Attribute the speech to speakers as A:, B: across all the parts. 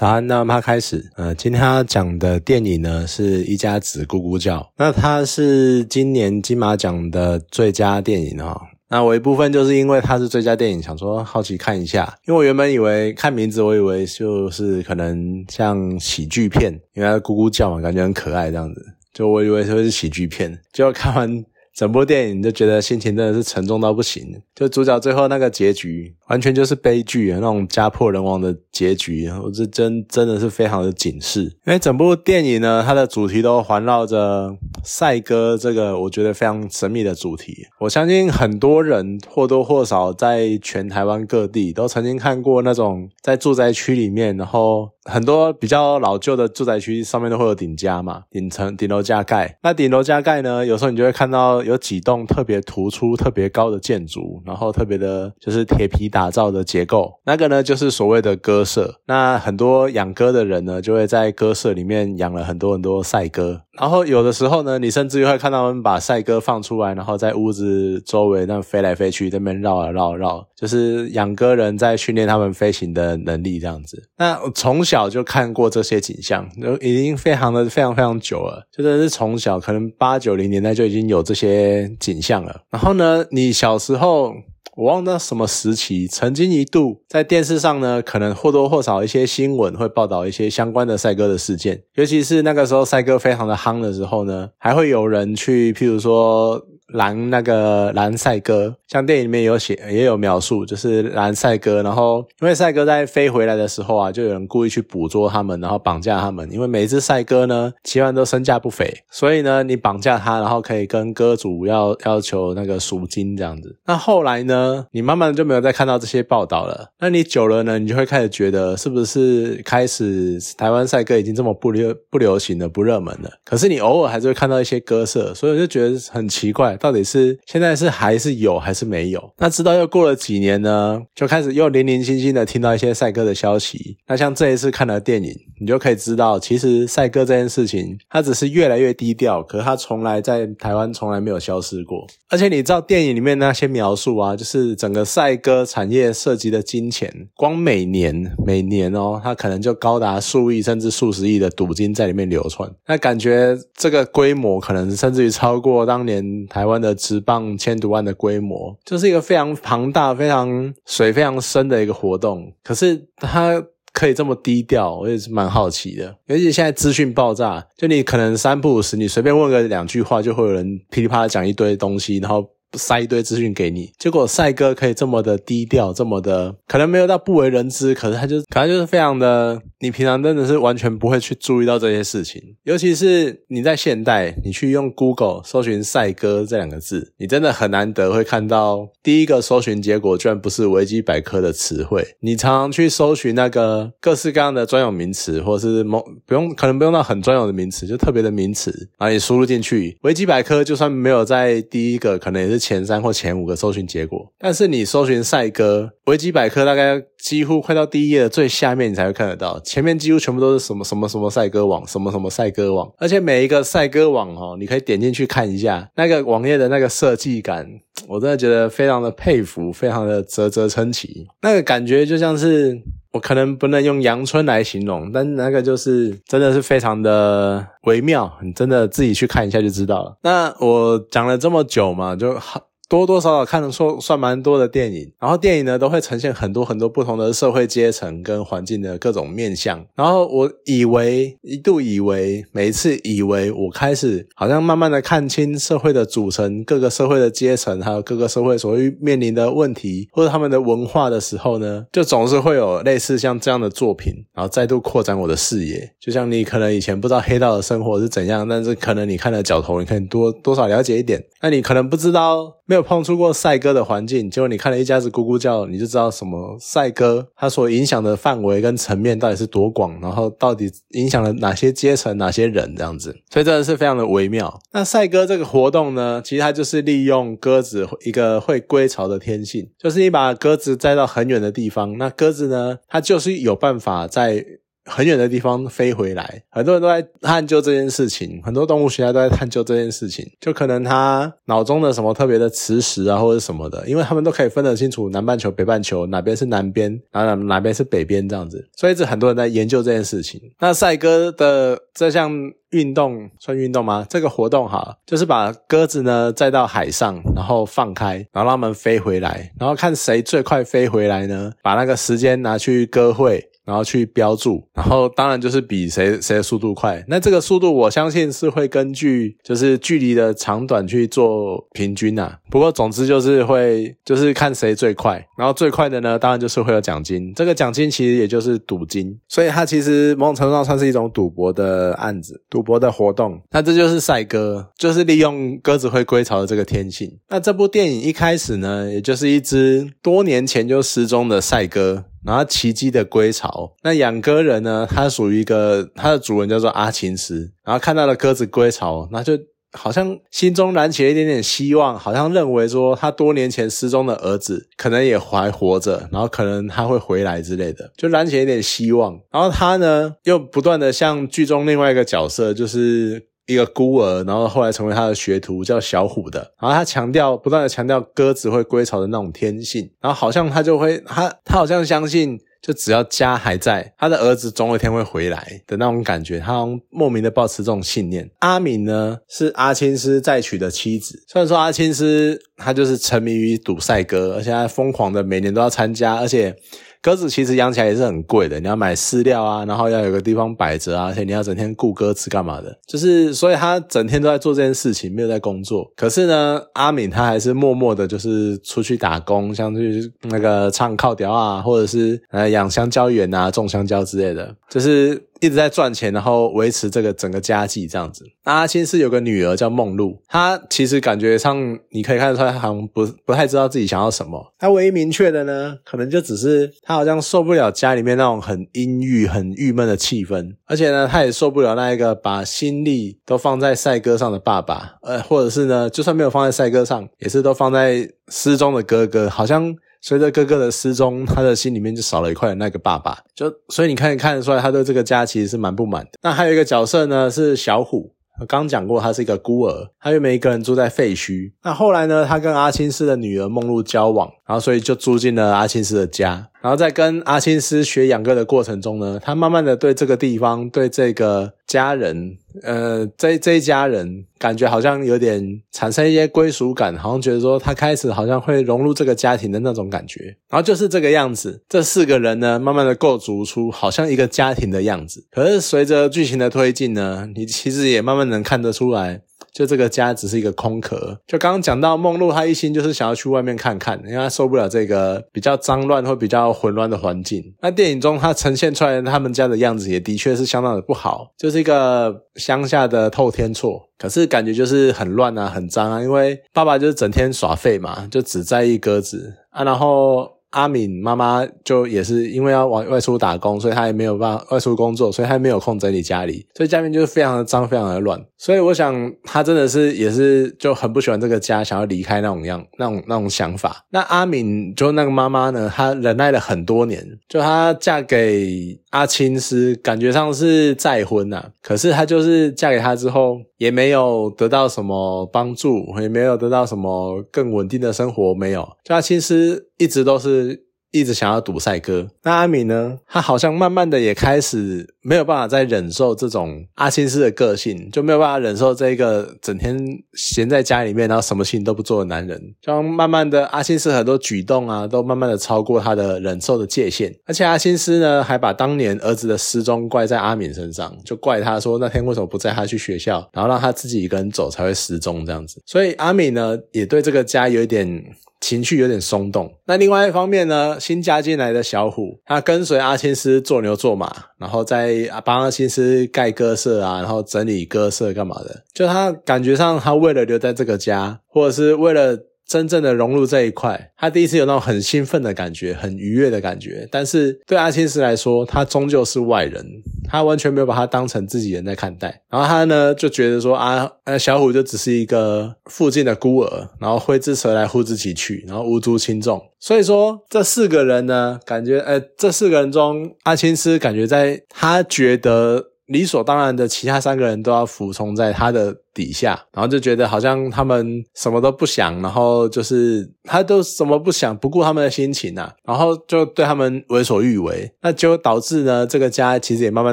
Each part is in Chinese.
A: 早安，那么开始。呃，今天要讲的电影呢是一家子咕咕叫。那它是今年金马奖的最佳电影哈。那我一部分就是因为它是最佳电影，想说好奇看一下。因为我原本以为看名字，我以为就是可能像喜剧片，因为它咕咕叫嘛，感觉很可爱这样子。就我以为会是喜剧片，结果看完。整部电影就觉得心情真的是沉重到不行，就主角最后那个结局完全就是悲剧，那种家破人亡的结局，我是真真的是非常的警示。因为整部电影呢，它的主题都环绕着赛鸽这个我觉得非常神秘的主题。我相信很多人或多或少在全台湾各地都曾经看过那种在住宅区里面，然后。很多比较老旧的住宅区上面都会有顶加嘛，顶层顶楼加盖。那顶楼加盖呢，有时候你就会看到有几栋特别突出、特别高的建筑，然后特别的就是铁皮打造的结构。那个呢，就是所谓的鸽舍。那很多养鸽的人呢，就会在鸽舍里面养了很多很多赛鸽。然后有的时候呢，你甚至于会看到他们把赛鸽放出来，然后在屋子周围那飞来飞去，那边绕啊绕绕，就是养鸽人在训练他们飞行的能力这样子。那从小就看过这些景象，都已经非常的非常非常久了，就真的是从小可能八九零年代就已经有这些景象了。然后呢，你小时候。我忘了什么时期，曾经一度在电视上呢，可能或多或少一些新闻会报道一些相关的赛鸽的事件，尤其是那个时候赛鸽非常的夯的时候呢，还会有人去，譬如说。蓝那个蓝赛鸽，像电影里面有写也有描述，就是蓝赛鸽。然后因为赛鸽在飞回来的时候啊，就有人故意去捕捉它们，然后绑架它们。因为每一只赛鸽呢，其实都身价不菲，所以呢，你绑架它，然后可以跟鸽主要要求那个赎金这样子。那后来呢，你慢慢就没有再看到这些报道了。那你久了呢，你就会开始觉得，是不是开始台湾赛鸽已经这么不流不流行了，不热门了？可是你偶尔还是会看到一些鸽舍，所以我就觉得很奇怪。到底是现在是还是有还是没有？那直到又过了几年呢，就开始又零零星星的听到一些赛鸽的消息。那像这一次看了电影，你就可以知道，其实赛鸽这件事情，它只是越来越低调，可是它从来在台湾从来没有消失过。而且你知道电影里面那些描述啊，就是整个赛鸽产业涉及的金钱，光每年每年哦，它可能就高达数亿甚至数十亿的赌金在里面流窜。那感觉这个规模可能甚至于超过当年台湾。湾的直棒千赌万的规模，就是一个非常庞大、非常水非常深的一个活动。可是它可以这么低调，我也是蛮好奇的。尤其现在资讯爆炸，就你可能三不五时，你随便问个两句话，就会有人噼里啪啦讲一堆东西，然后。塞一堆资讯给你，结果赛哥可以这么的低调，这么的可能没有到不为人知，可是他就可能就是非常的，你平常真的是完全不会去注意到这些事情。尤其是你在现代，你去用 Google 搜寻赛哥这两个字，你真的很难得会看到第一个搜寻结果居然不是维基百科的词汇。你常常去搜寻那个各式各样的专有名词，或是某不用可能不用到很专有的名词，就特别的名词，然后你输入进去，维基百科就算没有在第一个，可能也是。前三或前五个搜寻结果，但是你搜寻赛鸽，维基百科大概几乎快到第一页的最下面，你才会看得到。前面几乎全部都是什么什么什么赛歌网，什么什么赛歌网，而且每一个赛歌网哦，你可以点进去看一下那个网页的那个设计感，我真的觉得非常的佩服，非常的啧啧称奇。那个感觉就像是我可能不能用阳春来形容，但那个就是真的是非常的。微妙，你真的自己去看一下就知道了。那我讲了这么久嘛，就好。多多少少看得出算蛮多的电影，然后电影呢都会呈现很多很多不同的社会阶层跟环境的各种面相。然后我以为一度以为每一次以为我开始好像慢慢的看清社会的组成，各个社会的阶层，还有各个社会所会面临的问题或者他们的文化的时候呢，就总是会有类似像这样的作品，然后再度扩展我的视野。就像你可能以前不知道黑道的生活是怎样，但是可能你看了角头，你可以多多少了解一点。那你可能不知道没有。碰触过赛鸽的环境，结果你看了一家子咕咕叫，你就知道什么赛鸽它所影响的范围跟层面到底是多广，然后到底影响了哪些阶层、哪些人这样子，所以真的是非常的微妙。那赛鸽这个活动呢，其实它就是利用鸽子一个会归巢的天性，就是你把鸽子载到很远的地方，那鸽子呢，它就是有办法在。很远的地方飞回来，很多人都在探究这件事情，很多动物学家都在探究这件事情，就可能他脑中的什么特别的磁石啊，或者什么的，因为他们都可以分得清楚南半球、北半球哪边是南边，然后哪边是北边这样子，所以这很多人在研究这件事情。那赛鸽的这项运动算运动吗？这个活动哈，就是把鸽子呢载到海上，然后放开，然后让它们飞回来，然后看谁最快飞回来呢？把那个时间拿去歌会。然后去标注，然后当然就是比谁谁的速度快。那这个速度，我相信是会根据就是距离的长短去做平均呐。不过总之就是会就是看谁最快，然后最快的呢，当然就是会有奖金。这个奖金其实也就是赌金，所以它其实某种程度上算是一种赌博的案子，赌博的活动。那这就是赛鸽，就是利用鸽子会归巢的这个天性。那这部电影一开始呢，也就是一只多年前就失踪的赛鸽。然后奇迹的归巢，那养鸽人呢？他属于一个，他的主人叫做阿琴斯。然后看到了鸽子归巢，那就好像心中燃起了一点点希望，好像认为说他多年前失踪的儿子可能也还活着，然后可能他会回来之类的，就燃起一点希望。然后他呢，又不断的向剧中另外一个角色，就是。一个孤儿，然后后来成为他的学徒，叫小虎的。然后他强调，不断的强调鸽子会归巢的那种天性。然后好像他就会，他他好像相信，就只要家还在，他的儿子总有一天会回来的那种感觉。他莫名的抱持这种信念。阿敏呢，是阿青斯再娶的妻子。虽然说阿青斯他就是沉迷于赌赛鸽，而且他疯狂的每年都要参加，而且。鸽子其实养起来也是很贵的，你要买饲料啊，然后要有个地方摆着啊，而且你要整天顾鸽子干嘛的？就是，所以他整天都在做这件事情，没有在工作。可是呢，阿敏他还是默默的，就是出去打工，像去那个唱靠调啊，或者是呃养香蕉园啊，种香蕉之类的，就是。一直在赚钱，然后维持这个整个家计这样子。那阿青是有个女儿叫梦露，她其实感觉上你可以看得出来，她好像不不太知道自己想要什么。她唯一明确的呢，可能就只是她好像受不了家里面那种很阴郁、很郁闷的气氛，而且呢，她也受不了那一个把心力都放在赛鸽上的爸爸，呃，或者是呢，就算没有放在赛鸽上，也是都放在失踪的哥哥，好像。随着哥哥的失踪，他的心里面就少了一块那个爸爸，就所以你看看得出来，他对这个家其实是蛮不满的。那还有一个角色呢，是小虎，刚讲过他是一个孤儿，他原本一个人住在废墟。那后来呢，他跟阿青斯的女儿梦露交往，然后所以就住进了阿青斯的家。然后在跟阿青斯学养鸽的过程中呢，他慢慢的对这个地方、对这个家人，呃，这这一家人，感觉好像有点产生一些归属感，好像觉得说他开始好像会融入这个家庭的那种感觉。然后就是这个样子，这四个人呢，慢慢的构筑出好像一个家庭的样子。可是随着剧情的推进呢，你其实也慢慢能看得出来。就这个家只是一个空壳。就刚刚讲到梦露，她一心就是想要去外面看看，因为她受不了这个比较脏乱或比较混乱的环境。那电影中她呈现出来他们家的样子，也的确是相当的不好，就是一个乡下的透天厝。可是感觉就是很乱啊，很脏啊，因为爸爸就是整天耍废嘛，就只在意鸽子啊，然后。阿敏妈妈就也是因为要往外出打工，所以她也没有办法外出工作，所以她没有空整理家里，所以家里面就是非常的脏，非常的乱。所以我想她真的是也是就很不喜欢这个家，想要离开那种样那种那种想法。那阿敏就那个妈妈呢，她忍耐了很多年，就她嫁给阿青是感觉上是再婚呐，可是她就是嫁给他之后也没有得到什么帮助，也没有得到什么更稳定的生活，没有。就阿青是。一直都是一直想要赌赛哥。那阿敏呢？他好像慢慢的也开始没有办法再忍受这种阿青斯的个性，就没有办法忍受这个整天闲在家里面，然后什么事情都不做的男人。就慢慢的，阿青斯很多举动啊，都慢慢的超过他的忍受的界限。而且阿青斯呢，还把当年儿子的失踪怪在阿敏身上，就怪他说那天为什么不载他去学校，然后让他自己一个人走才会失踪这样子。所以阿敏呢，也对这个家有一点。情绪有点松动。那另外一方面呢，新加进来的小虎，他跟随阿青斯做牛做马，然后在帮阿青斯盖鸽舍啊，然后整理鸽舍干嘛的？就他感觉上，他为了留在这个家，或者是为了真正的融入这一块，他第一次有那种很兴奋的感觉，很愉悦的感觉。但是对阿青斯来说，他终究是外人。他完全没有把他当成自己人在看待。然后他呢就觉得说啊，呃，小虎就只是一个附近的孤儿，然后挥之则来，呼之即去，然后无足轻重。所以说这四个人呢，感觉呃，这四个人中，阿青斯感觉在他觉得。理所当然的，其他三个人都要服从在他的底下，然后就觉得好像他们什么都不想，然后就是他都什么不想，不顾他们的心情啊，然后就对他们为所欲为，那就导致呢，这个家其实也慢慢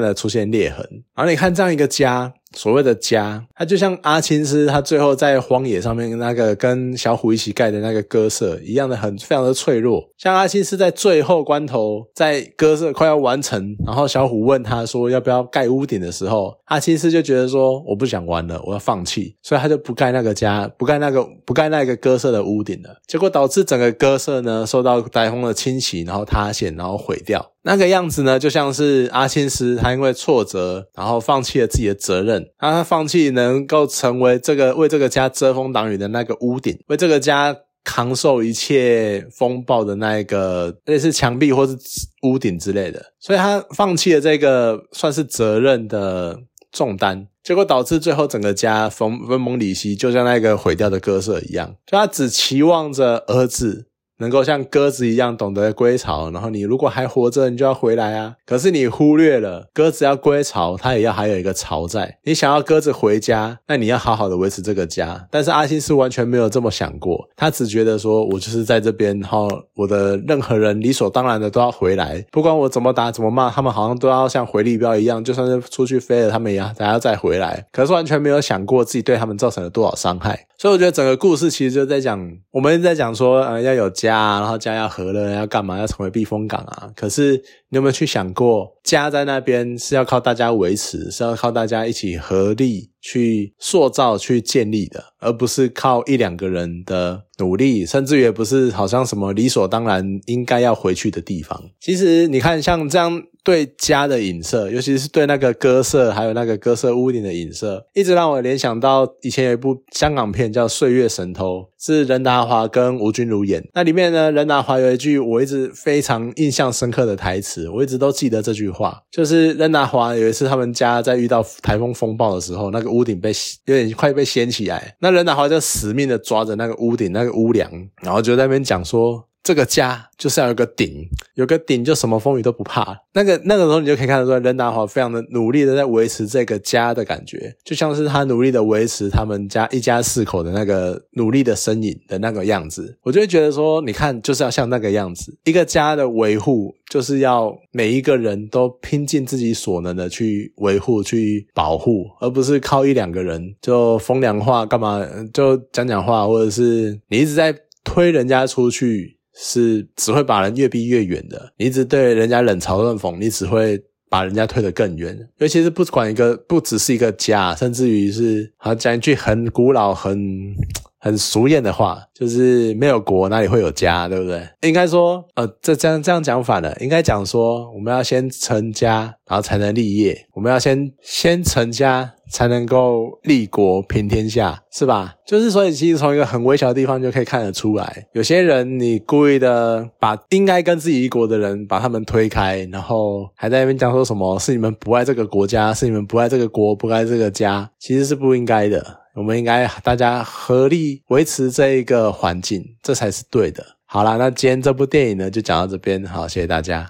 A: 的出现裂痕。然后你看这样一个家。所谓的家，它就像阿青斯他最后在荒野上面那个跟小虎一起盖的那个鸽舍一样的，很非常的脆弱。像阿青斯在最后关头，在鸽舍快要完成，然后小虎问他说要不要盖屋顶的时候，阿青斯就觉得说我不想玩了，我要放放弃，所以他就不盖那个家，不盖那个不盖那个鸽舍的屋顶了。结果导致整个鸽舍呢受到台风的侵袭，然后塌陷，然后毁掉。那个样子呢，就像是阿青斯，他因为挫折，然后放弃了自己的责任，他放弃能够成为这个为这个家遮风挡雨的那个屋顶，为这个家扛受一切风暴的那一个类似墙壁或是屋顶之类的，所以他放弃了这个算是责任的重担，结果导致最后整个家分分崩离析，就像那个毁掉的鸽舍一样，就他只期望着儿子。能够像鸽子一样懂得归巢，然后你如果还活着，你就要回来啊。可是你忽略了鸽子要归巢，它也要还有一个巢在。你想要鸽子回家，那你要好好的维持这个家。但是阿星是完全没有这么想过，他只觉得说我就是在这边，然后我的任何人理所当然的都要回来，不管我怎么打怎么骂，他们好像都要像回力镖一样，就算是出去飞了，他们也要还要再回来。可是完全没有想过自己对他们造成了多少伤害。所以我觉得整个故事其实就在讲，我们在讲说，呃，要有家，然后家要和乐，要干嘛？要成为避风港啊。可是你有没有去想过，家在那边是要靠大家维持，是要靠大家一起合力去塑造、去建立的，而不是靠一两个人的努力，甚至也不是好像什么理所当然应该要回去的地方。其实你看，像这样。对家的影射，尤其是对那个歌社，还有那个歌社屋顶的影射，一直让我联想到以前有一部香港片叫《岁月神偷》，是任达华跟吴君如演。那里面呢，任达华有一句我一直非常印象深刻的台词，我一直都记得这句话，就是任达华有一次他们家在遇到台风风暴的时候，那个屋顶被有点快被掀起来，那任达华就死命的抓着那个屋顶那个屋梁，然后就在那边讲说。这个家就是要有个顶，有个顶就什么风雨都不怕。那个那个时候你就可以看得出来，任达华非常的努力的在维持这个家的感觉，就像是他努力的维持他们家一家四口的那个努力的身影的那个样子。我就会觉得说，你看就是要像那个样子，一个家的维护就是要每一个人都拼尽自己所能的去维护、去保护，而不是靠一两个人就风凉话干嘛就讲讲话，或者是你一直在推人家出去。是只会把人越逼越远的。你一直对人家冷嘲热讽，你只会把人家推得更远。尤其是不管一个，不只是一个家，甚至于是，好讲一句很古老、很。很俗艳的话，就是没有国哪里会有家，对不对？应该说，呃，这这样这样讲反了，应该讲说，我们要先成家，然后才能立业；我们要先先成家，才能够立国平天下，是吧？就是所以，其实从一个很微小的地方就可以看得出来，有些人你故意的把应该跟自己一国的人把他们推开，然后还在那边讲说什么是你们不爱这个国家，是你们不爱这个国，不爱这个家，其实是不应该的。我们应该大家合力维持这一个环境，这才是对的。好啦，那今天这部电影呢，就讲到这边，好，谢谢大家。